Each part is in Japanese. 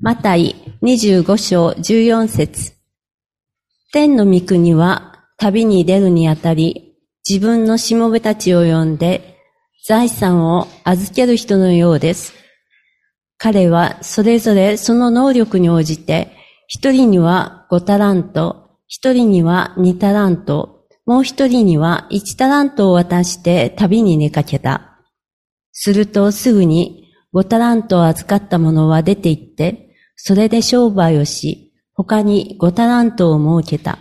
マタイ25章14節天の御国は旅に出るにあたり、自分のしもべたちを呼んで、財産を預ける人のようです。彼はそれぞれその能力に応じて、一人には五タラント、一人には二タラント、もう一人には一タラントを渡して旅に出かけた。するとすぐに五タラントを預かった者は出て行って、それで商売をし、他に五タラントを設けた。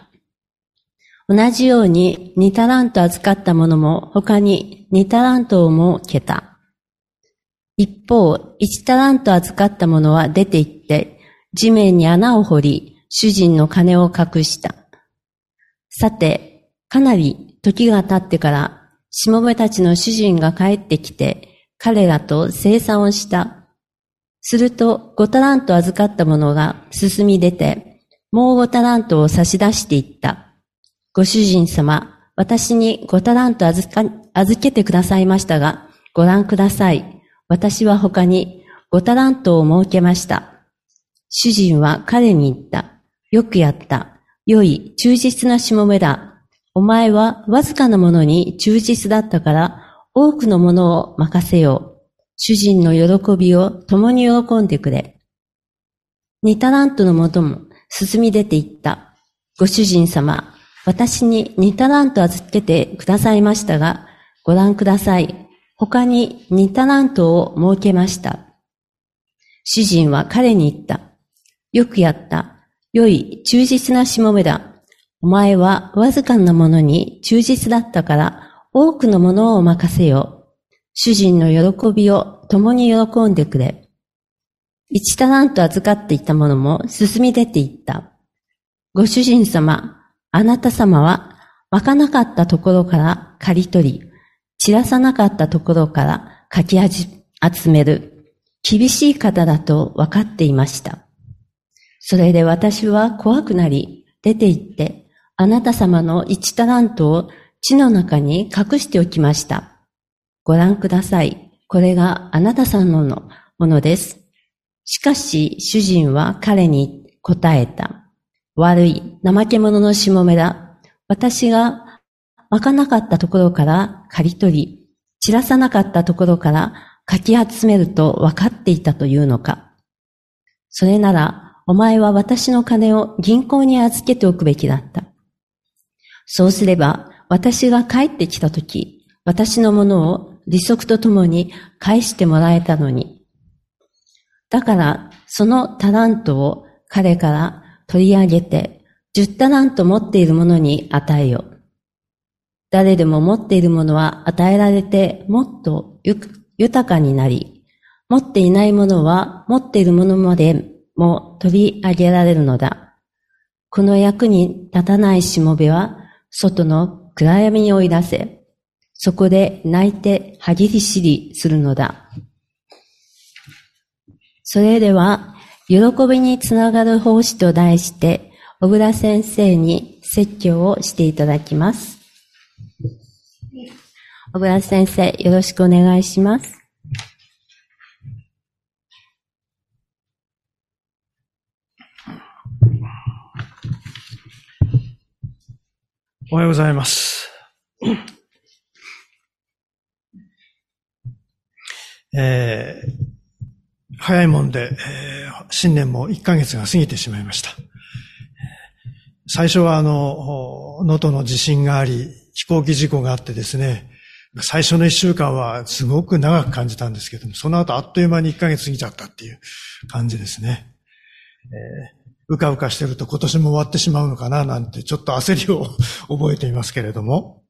同じように二タラント預かった者も他に二タラントを設けた。一方、一タラント預かった者は出て行って、地面に穴を掘り、主人の金を隠した。さて、かなり時が経ってから、しもべたちの主人が帰ってきて、彼らと生産をした。すると、五タラント預かった者が進み出て、もう五タラントを差し出していった。ご主人様、私に五タラント預か預けてくださいましたが、ご覧ください。私は他に五タラントを設けました。主人は彼に言った。よくやった。良い、忠実なしもべだ。お前はわずかなものに忠実だったから、多くのものを任せよう。主人の喜びを共に喜んでくれ。ニタラントのもとも進み出ていった。ご主人様、私にニタラント預けてくださいましたが、ご覧ください。他にニタラントを設けました。主人は彼に言った。よくやった。良い、忠実なしもべだ。お前はわずかなものに忠実だったから、多くのものをお任せよ。主人の喜びを共に喜んでくれ。一タラント預かっていたものも進み出ていった。ご主人様、あなた様は湧かなかったところから刈り取り、散らさなかったところからかき集める厳しい方だと分かっていました。それで私は怖くなり出て行って、あなた様の一タラントを地の中に隠しておきました。ご覧ください。これがあなたさんのものです。しかし、主人は彼に答えた。悪い、怠け者のしもめだ。私が湧かなかったところから刈り取り、散らさなかったところからかき集めると分かっていたというのか。それなら、お前は私の金を銀行に預けておくべきだった。そうすれば、私が帰ってきたとき、私のものを利息とともに返してもらえたのに。だから、そのタラントを彼から取り上げて、十タラント持っている者に与えよ。誰でも持っているものは与えられてもっと豊かになり、持っていないものは持っているものまでも取り上げられるのだ。この役に立たないしもべは、外の暗闇に追い出せ、そこで泣いて歯ぎりしりするのだ。それでは、喜びにつながる奉仕と題して、小倉先生に説教をしていただきます。小倉先生、よろしくお願いします。おはようございます。えー、早いもんで、えー、新年も1ヶ月が過ぎてしまいました。最初はあの、能登の地震があり、飛行機事故があってですね、最初の1週間はすごく長く感じたんですけども、その後あっという間に1ヶ月過ぎちゃったっていう感じですね。えー、うかうかしてると今年も終わってしまうのかななんてちょっと焦りを覚えていますけれども、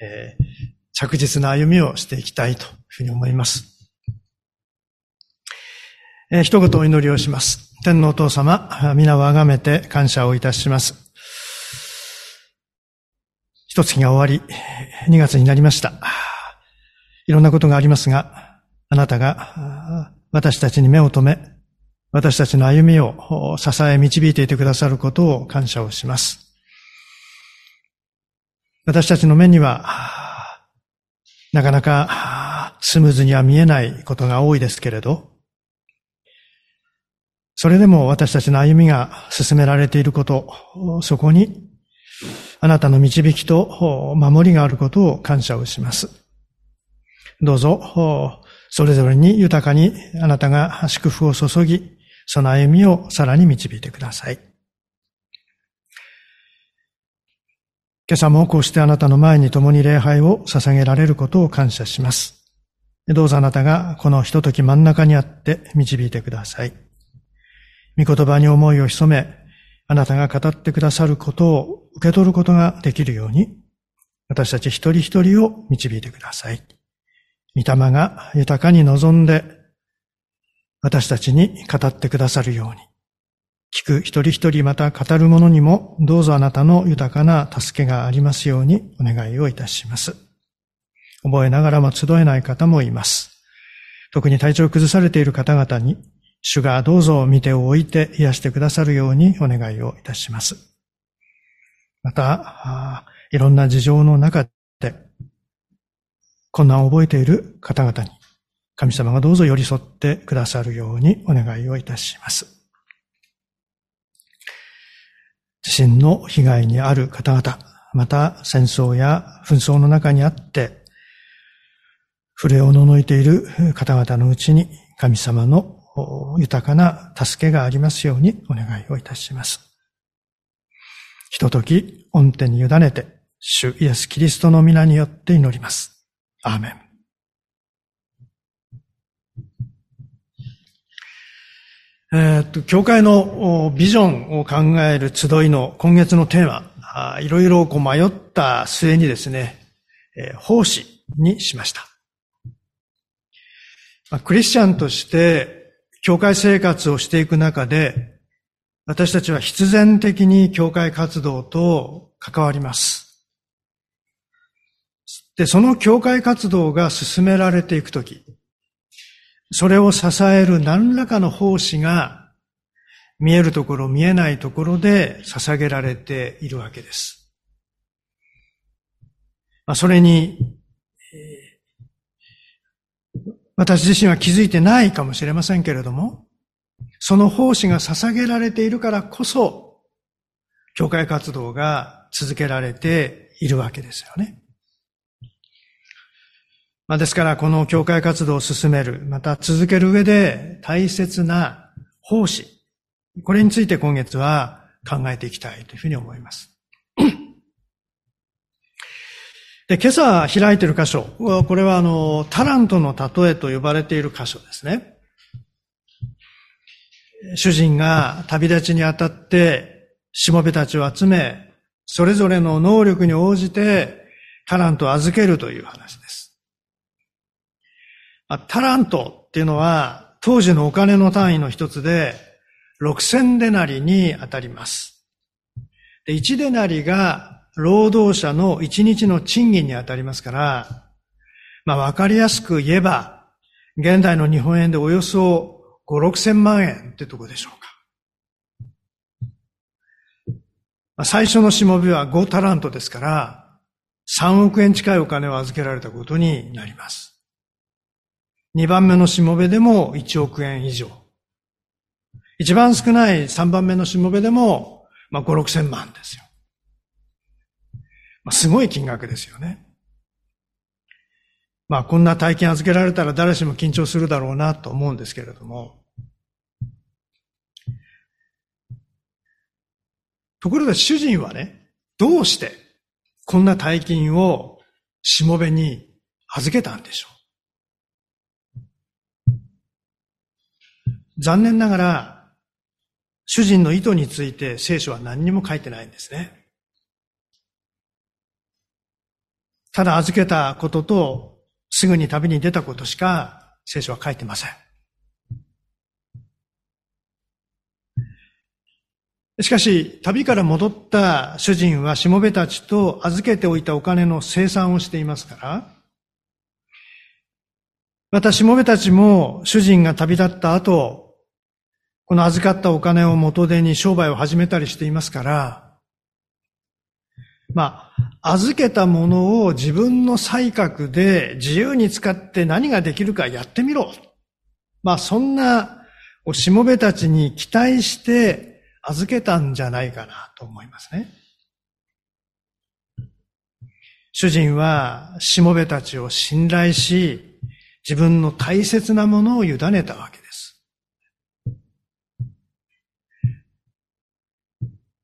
えー、着実な歩みをしていきたいというふうに思います。えー、一言お祈りをします。天皇お父様、皆をあがめて感謝をいたします。一月が終わり、二月になりました。いろんなことがありますが、あなたが私たちに目を留め、私たちの歩みを支え導いていてくださることを感謝をします。私たちの目には、なかなかスムーズには見えないことが多いですけれど、それでも私たちの歩みが進められていること、そこにあなたの導きと守りがあることを感謝をします。どうぞ、それぞれに豊かにあなたが祝福を注ぎ、その歩みをさらに導いてください。今朝もこうしてあなたの前に共に礼拝を捧げられることを感謝します。どうぞあなたがこのひととき真ん中にあって導いてください。御言葉に思いを潜め、あなたが語ってくださることを受け取ることができるように、私たち一人一人を導いてください。御霊が豊かに望んで、私たちに語ってくださるように、聞く一人一人また語る者にもどうぞあなたの豊かな助けがありますようにお願いをいたします。覚えながらも集えない方もいます。特に体調を崩されている方々に主がどうぞ見てを置いて癒してくださるようにお願いをいたします。また、いろんな事情の中で困難を覚えている方々に神様がどうぞ寄り添ってくださるようにお願いをいたします。地震の被害にある方々、また戦争や紛争の中にあって、触れをののいている方々のうちに神様の豊かな助けがありますようにお願いをいたします。ひととき、恩手に委ねて、主イエス・キリストの皆によって祈ります。アーメン。えっと、教会のビジョンを考える集いの今月のテーマ、いろいろこう迷った末にですね、えー、奉仕にしました。まあ、クリスチャンとして教会生活をしていく中で、私たちは必然的に教会活動と関わります。で、その教会活動が進められていくとき、それを支える何らかの奉仕が見えるところ、見えないところで捧げられているわけです。まあ、それに、私自身は気づいてないかもしれませんけれども、その奉仕が捧げられているからこそ、教会活動が続けられているわけですよね。まあ、ですから、この教会活動を進める、また続ける上で大切な奉仕、これについて今月は考えていきたいというふうに思います。で、今朝開いている箇所、これはあの、タラントの例えと呼ばれている箇所ですね。主人が旅立ちにあたって、しもべたちを集め、それぞれの能力に応じてタラントを預けるという話。タラントっていうのは、当時のお金の単位の一つで、6000デナリに当たります。で、1デナリが労働者の一日の賃金に当たりますから、まあわかりやすく言えば、現代の日本円でおよそ5、6千万円ってとこでしょうか。最初のしもべは5タラントですから、3億円近いお金を預けられたことになります。2番目のしもべでも1億円以上。一番少ない3番目のしもべでも、まあ5、6千万ですよ。まあ、すごい金額ですよね。まあ、こんな体験預けられたら誰しも緊張するだろうなと思うんですけれども。ところで主人はね、どうしてこんな大金をしもべに預けたんでしょう？残念ながら、主人の意図について聖書は何にも書いてないんですね。ただ預けたことと、すぐに旅に出たことしか聖書は書いてません。しかし、旅から戻った主人はしもべたちと預けておいたお金の生産をしていますから、またしもべたちも主人が旅立った後、この預かったお金を元手に商売を始めたりしていますから、まあ、預けたものを自分の才覚で自由に使って何ができるかやってみろ。まあ、そんなをしもべたちに期待して預けたんじゃないかなと思いますね。主人はしもべたちを信頼し、自分の大切なものを委ねたわけです。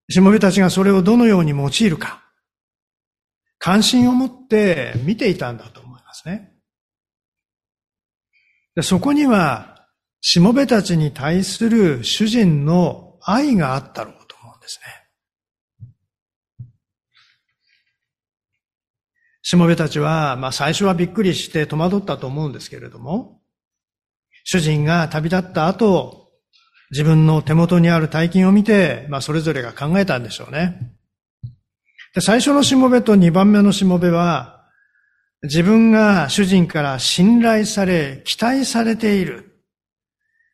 しもべたちがそれをどのように用いるか、関心を持って見ていたんだと思いますね。でそこには、しもべたちに対する主人の愛があったろうと思うんですね。しもべたちは、まあ最初はびっくりして戸惑ったと思うんですけれども、主人が旅立った後、自分の手元にある大金を見て、まあそれぞれが考えたんでしょうね。で最初のしもべと二番目のしもべは、自分が主人から信頼され、期待されている。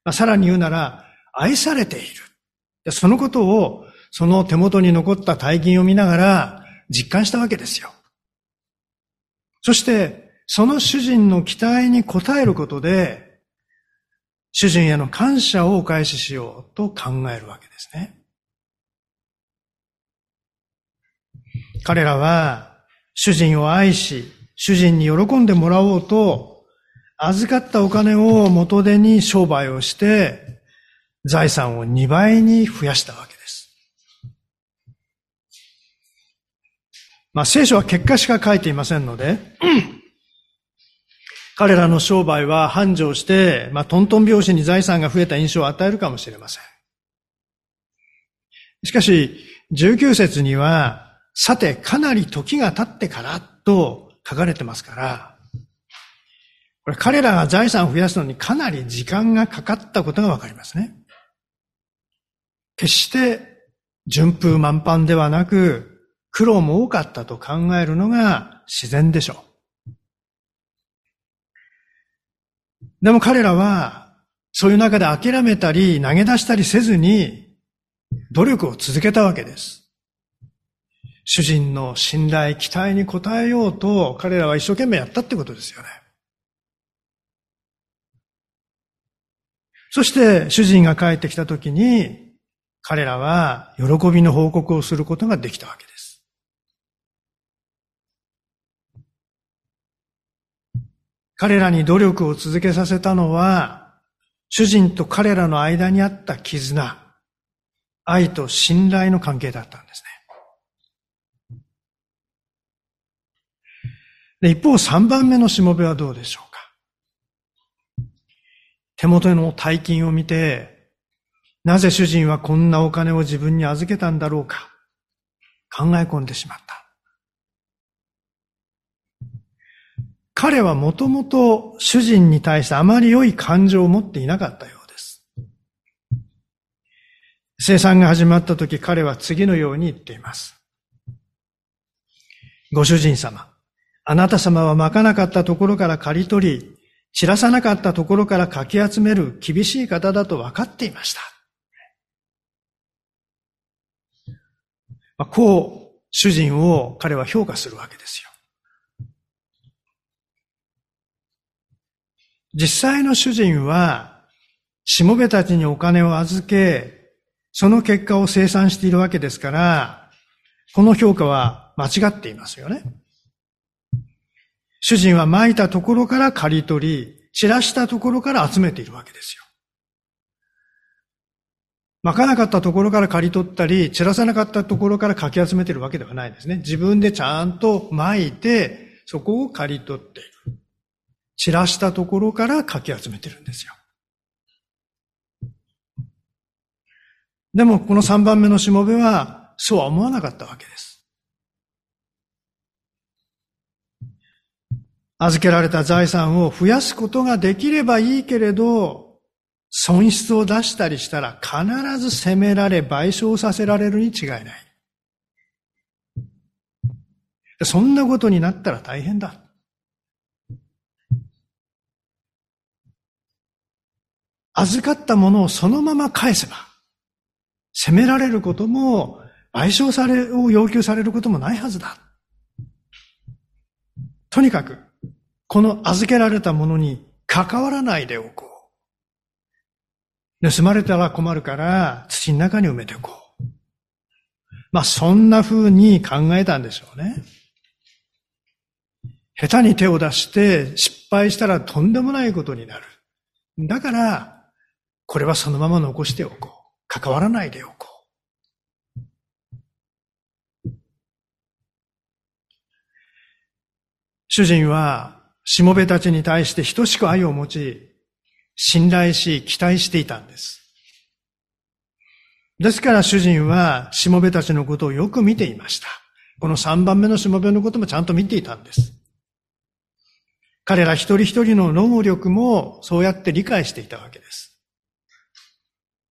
まあ、さらに言うなら、愛されている。でそのことを、その手元に残った大金を見ながら実感したわけですよ。そして、その主人の期待に応えることで、主人への感謝をお返ししようと考えるわけですね。彼らは主人を愛し、主人に喜んでもらおうと、預かったお金を元手に商売をして、財産を2倍に増やしたわけです。まあ聖書は結果しか書いていませんので、彼らの商売は繁盛して、まあトントン拍子に財産が増えた印象を与えるかもしれません。しかし、19節には、さてかなり時が経ってからと書かれてますから、これ彼らが財産を増やすのにかなり時間がかかったことがわかりますね。決して順風満帆ではなく、苦労も多かったと考えるのが自然でしょう。でも彼らは、そういう中で諦めたり投げ出したりせずに、努力を続けたわけです。主人の信頼、期待に応えようと彼らは一生懸命やったってことですよね。そして主人が帰ってきた時に彼らは喜びの報告をすることができたわけです。彼らに努力を続けさせたのは主人と彼らの間にあった絆、愛と信頼の関係だったんですね。で一方、三番目のしもべはどうでしょうか？手元の大金を見て、なぜ主人はこんなお金を自分に預けたんだろうか考え込んでしまった。彼はもともと主人に対してあまり良い感情を持っていなかったようです。生産が始まった時彼は次のように言っています。ご主人様、あなた様はまかなかったところから刈り取り、散らさなかったところからかき集める厳しい方だと分かっていました。こう、主人を彼は評価するわけですよ。実際の主人は、しもべたちにお金を預け、その結果を生産しているわけですから、この評価は間違っていますよね。主人は撒いたところから刈り取り、散らしたところから集めているわけですよ。撒かなかったところから刈り取ったり、散らさなかったところからかき集めているわけではないですね。自分でちゃんと撒いて、そこを刈り取って。散らしたところからかき集めてるんですよ。でも、この三番目のしもべは、そうは思わなかったわけです。預けられた財産を増やすことができればいいけれど、損失を出したりしたら必ず責められ賠償させられるに違いない。そんなことになったら大変だ。預かったものをそのまま返せば、責められることも、賠償され、を要求されることもないはずだ。とにかく、この預けられたものに関わらないでおこう。盗まれたら困るから土の中に埋めておこう。まあそんな風に考えたんでしょうね。下手に手を出して失敗したらとんでもないことになる。だから、これはそのまま残しておこう。関わらないでおこう。主人は、しもべたちに対して等しく愛を持ち、信頼し、期待していたんです。ですから主人は、しもべたちのことをよく見ていました。この三番目のしもべのこともちゃんと見ていたんです。彼ら一人一人の能力もそうやって理解していたわけです。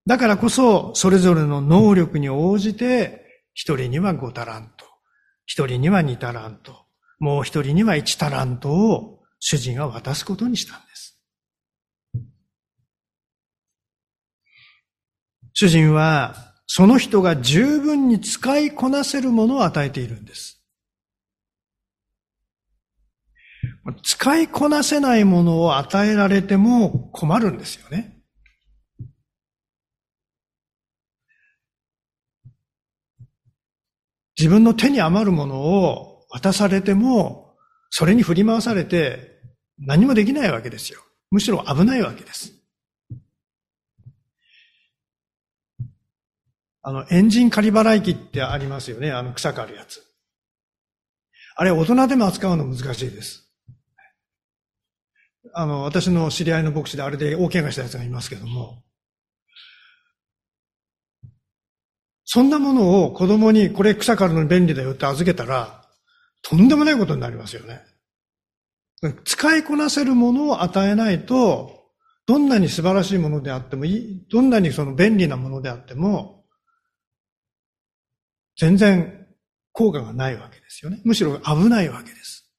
だからこそ、それぞれの能力に応じて、一人には五タラント、一人には二タラント、もう一人には一タラントを主人が渡すことにしたんです。主人は、その人が十分に使いこなせるものを与えているんです。使いこなせないものを与えられても困るんですよね。自分の手に余るものを渡されても、それに振り回されて何もできないわけですよ。むしろ危ないわけです。あの、エンジン仮払い機ってありますよね。あの、草刈るやつ。あれ、大人でも扱うの難しいです。あの、私の知り合いの牧師であれで大怪我したやつがいますけども、そんなものを子供にこれ草刈るのに便利だよって預けたら、とんでもないことになりますよね。使いこなせるものを与えないと、どんなに素晴らしいものであってもいい、どんなにその便利なものであっても、全然効果がないわけですよね。むしろ危ないわけです。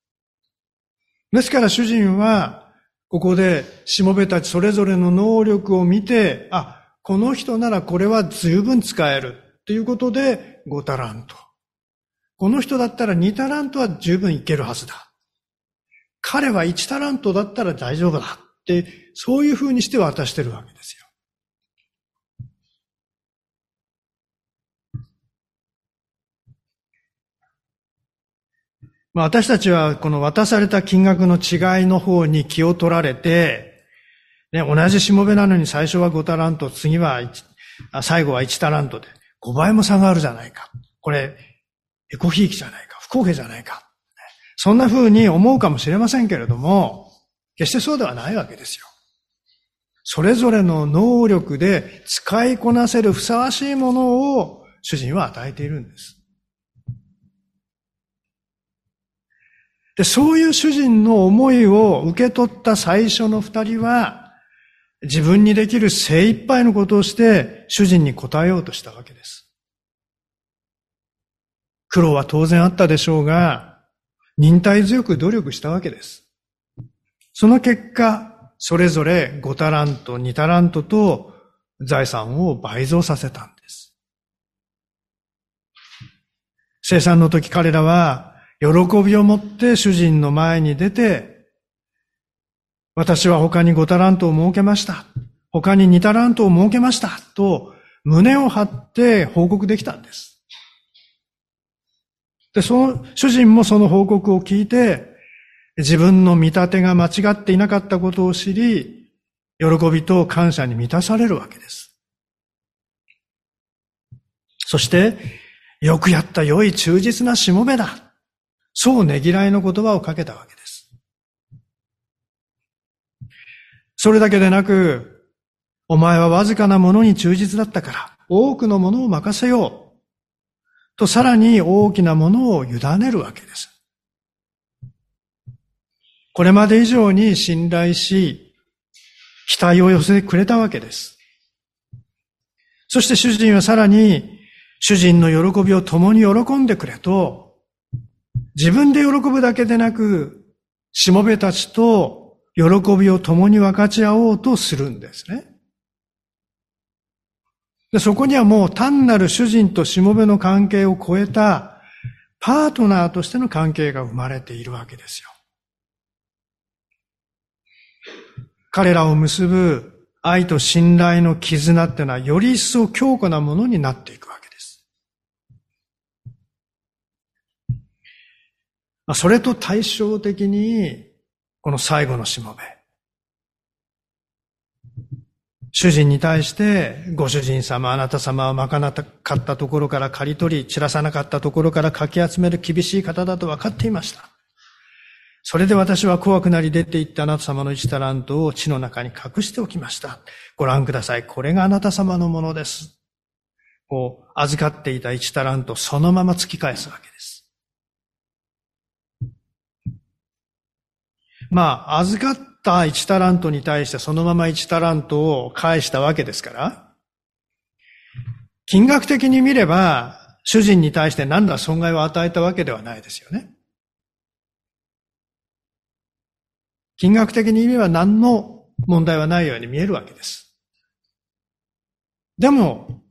ですから主人は、ここで、しもべたちそれぞれの能力を見て、あ、この人ならこれは十分使えるっていうことで5タラント。この人だったら2タラントは十分いけるはずだ。彼は1タラントだったら大丈夫だって、そういうふうにして渡してるわけですよ。まあ、私たちはこの渡された金額の違いの方に気を取られて、ね、同じしもべなのに最初は5タラント、次は1、最後は1タラントで5倍も差があるじゃないか。これ、エコひいきじゃないか。不公平じゃないか。そんな風に思うかもしれませんけれども、決してそうではないわけですよ。それぞれの能力で使いこなせるふさわしいものを主人は与えているんです。で、そういう主人の思いを受け取った最初の二人は、自分にできる精一杯のことをして主人に答えようとしたわけです。苦労は当然あったでしょうが、忍耐強く努力したわけです。その結果、それぞれ5タラント、2タラントと財産を倍増させたんです。生産の時彼らは喜びを持って主人の前に出て、私は他に5タラントを設けました。他に2タラントを設けました。と胸を張って報告できたんです。で、その、主人もその報告を聞いて、自分の見立てが間違っていなかったことを知り、喜びと感謝に満たされるわけです。そして、よくやった良い忠実なしもべだ。そうねぎらいの言葉をかけたわけです。それだけでなく、お前はわずかなものに忠実だったから、多くのものを任せよう。とさらに大きなものを委ねるわけです。これまで以上に信頼し、期待を寄せてくれたわけです。そして主人はさらに、主人の喜びを共に喜んでくれと自分で喜ぶだけでなく、しもべたちと喜びを共に分かち合おうとするんですね。でそこにはもう単なる主人としもべの関係を超えたパートナーとしての関係が生まれているわけですよ。彼らを結ぶ愛と信頼の絆っていうのはより一層強固なものになっていくわけです。それと対照的に、この最後のしもべ。主人に対して、ご主人様、あなた様はまかなかったところから刈り取り、散らさなかったところからかき集める厳しい方だと分かっていました。それで私は怖くなり出て行ってあなた様の一タラントを地の中に隠しておきました。ご覧ください。これがあなた様のものです。こう、預かっていた一タラントそのまま突き返すわけです。まあ、預かった1タラントに対してそのまま1タラントを返したわけですから、金額的に見れば、主人に対して何ら損害を与えたわけではないですよね。金額的に言えば何の問題はないように見えるわけです。でも、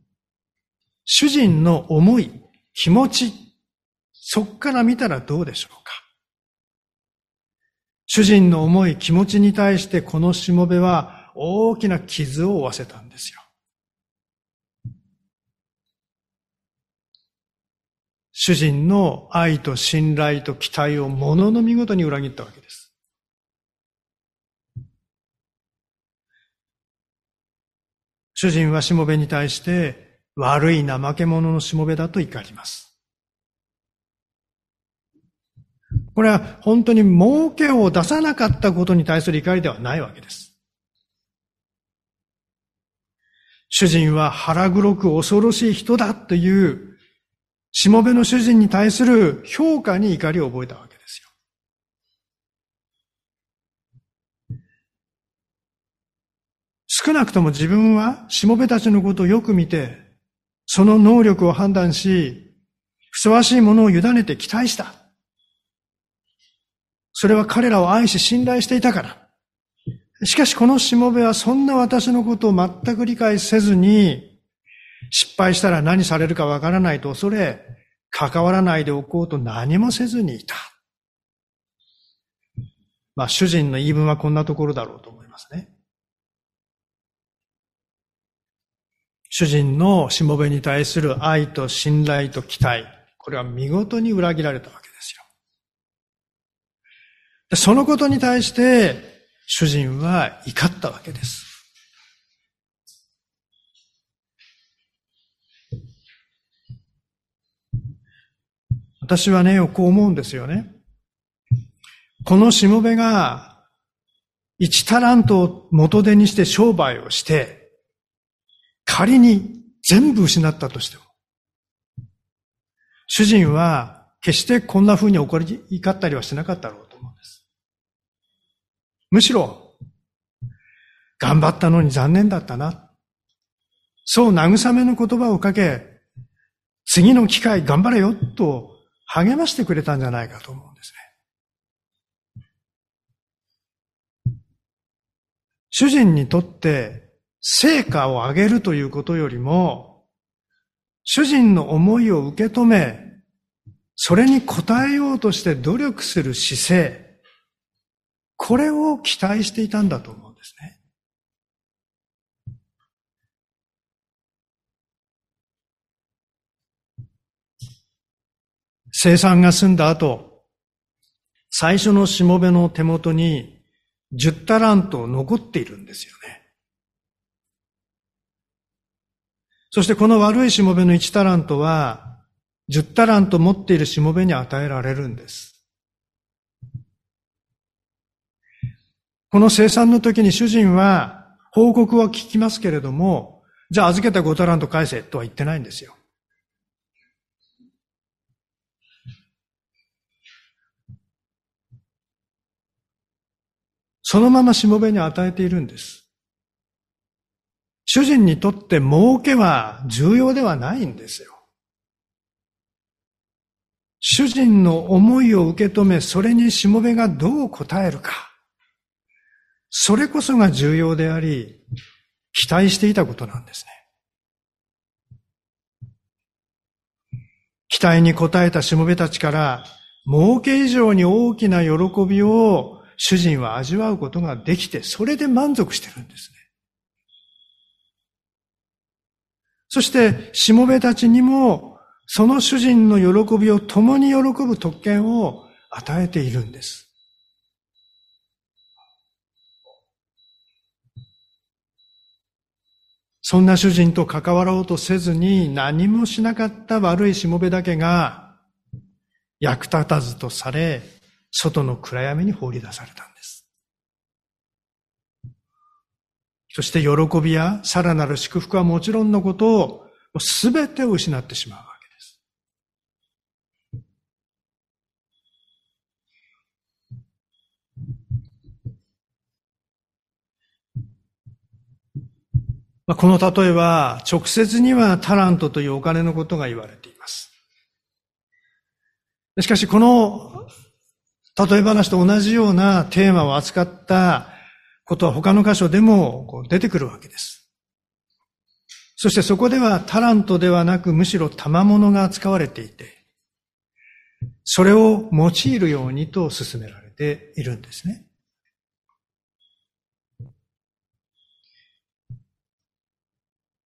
主人の思い、気持ち、そっから見たらどうでしょうか主人の思い、気持ちに対してこのしもべは大きな傷を負わせたんですよ。主人の愛と信頼と期待をものの見事に裏切ったわけです。主人はしもべに対して悪い怠け者のしもべだと怒ります。これは本当に儲けを出さなかったことに対する怒りではないわけです。主人は腹黒く恐ろしい人だという、しもべの主人に対する評価に怒りを覚えたわけですよ。少なくとも自分はしもべたちのことをよく見て、その能力を判断し、ふさわしいものを委ねて期待した。それは彼らを愛し信頼していたから。しかしこのしもべはそんな私のことを全く理解せずに、失敗したら何されるかわからないと恐れ、関わらないでおこうと何もせずにいた。まあ主人の言い分はこんなところだろうと思いますね。主人のしもべに対する愛と信頼と期待、これは見事に裏切られたわけです。そのことに対して主人は怒ったわけです。私はね、こう思うんですよね。このしもべが一タラントを元手にして商売をして、仮に全部失ったとしても、主人は決してこんな風に怒り怒ったりはしなかったろう。むしろ、頑張ったのに残念だったな。そう慰めの言葉をかけ、次の機会頑張れよと励ましてくれたんじゃないかと思うんですね。主人にとって成果を上げるということよりも、主人の思いを受け止め、それに応えようとして努力する姿勢、これを期待していたんだと思うんですね。生産が済んだ後、最初のしもべの手元に10タラント残っているんですよね。そしてこの悪いしもべの1タラントは、10タラント持っているしもべに与えられるんです。この生産の時に主人は報告は聞きますけれども、じゃあ預けた5タラント返せとは言ってないんですよ。そのまましもべに与えているんです。主人にとって儲けは重要ではないんですよ。主人の思いを受け止め、それにしもべがどう答えるか。それこそが重要であり、期待していたことなんですね。期待に応えたしもべたちから、儲け以上に大きな喜びを主人は味わうことができて、それで満足してるんですね。そして、しもべたちにも、その主人の喜びを共に喜ぶ特権を与えているんです。そんな主人と関わろうとせずに何もしなかった悪いしもべだけが役立たずとされ、外の暗闇に放り出されたんです。そして喜びやさらなる祝福はもちろんのことを全てを失ってしまうわけです。まあ、この例えは直接にはタラントというお金のことが言われています。しかしこの例え話と同じようなテーマを扱ったことは他の箇所でも出てくるわけです。そしてそこではタラントではなくむしろ賜物が扱われていて、それを用いるようにと進められているんですね。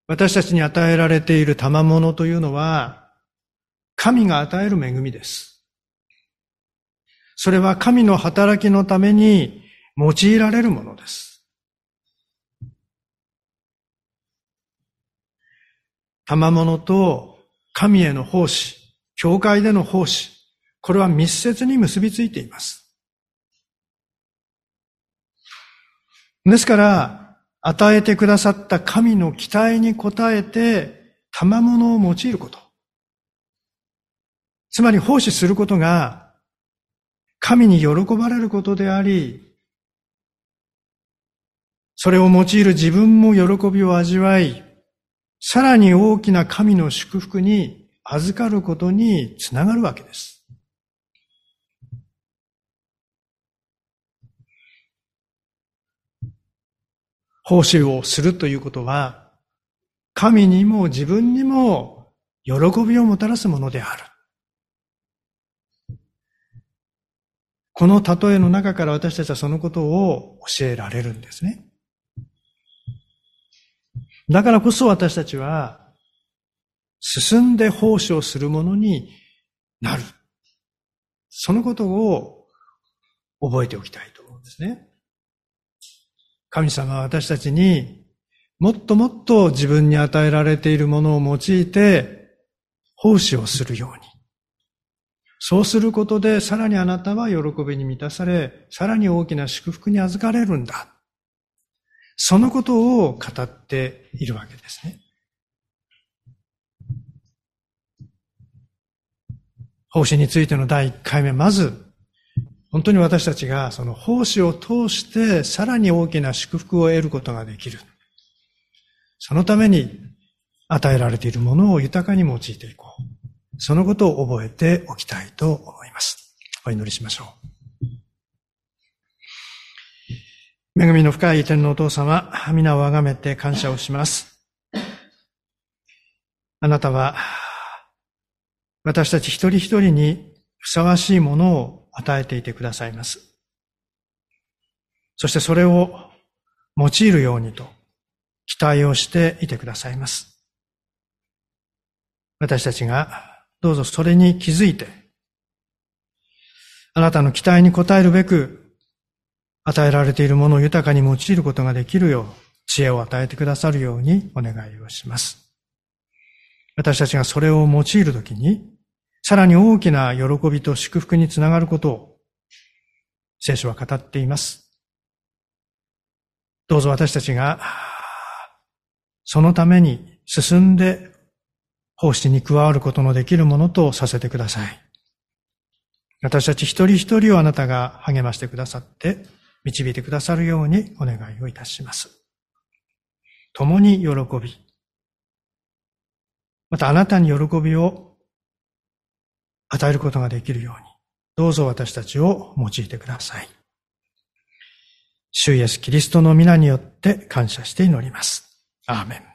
私たちに与えられている賜物というのは、神が与える恵みです。それは神の働きのために用いられるものです。賜物と神への奉仕、教会での奉仕、これは密接に結びついています。ですから、与えてくださった神の期待に応えて、賜物を用いること。つまり奉仕することが神に喜ばれることであり、それを用いる自分も喜びを味わい、さらに大きな神の祝福に預かることにつながるわけです。奉仕をするということは、神にも自分にも喜びをもたらすものである。この例えの中から私たちはそのことを教えられるんですね。だからこそ私たちは、進んで奉仕をするものになる。そのことを覚えておきたいと思うんですね。神様は私たちにもっともっと自分に与えられているものを用いて奉仕をするように。そうすることで、さらにあなたは喜びに満たされ、さらに大きな祝福に預かれるんだ。そのことを語っているわけですね。奉仕についての第一回目、まず、本当に私たちがその奉仕を通してさらに大きな祝福を得ることができる。そのために与えられているものを豊かに用いていこう。そのことを覚えておきたいと思います。お祈りしましょう。恵みの深い天皇お父様、皆をあがめて感謝をします。あなたは、私たち一人一人にふさわしいものを与えていてくださいます。そしてそれを用いるようにと期待をしていてくださいます。私たちがどうぞそれに気づいて、あなたの期待に応えるべく、与えられているものを豊かに用いることができるよう、知恵を与えてくださるようにお願いをします。私たちがそれを用いるときに、さらに大きな喜びと祝福につながることを、聖書は語っています。どうぞ私たちが、そのために進んで奉仕に加わることのできるものとさせてください。私たち一人一人をあなたが励ましてくださって、導いてくださるようにお願いをいたします。共に喜び、またあなたに喜びを与えることができるように、どうぞ私たちを用いてください。主イエスキリストの皆によって感謝して祈ります。アーメン。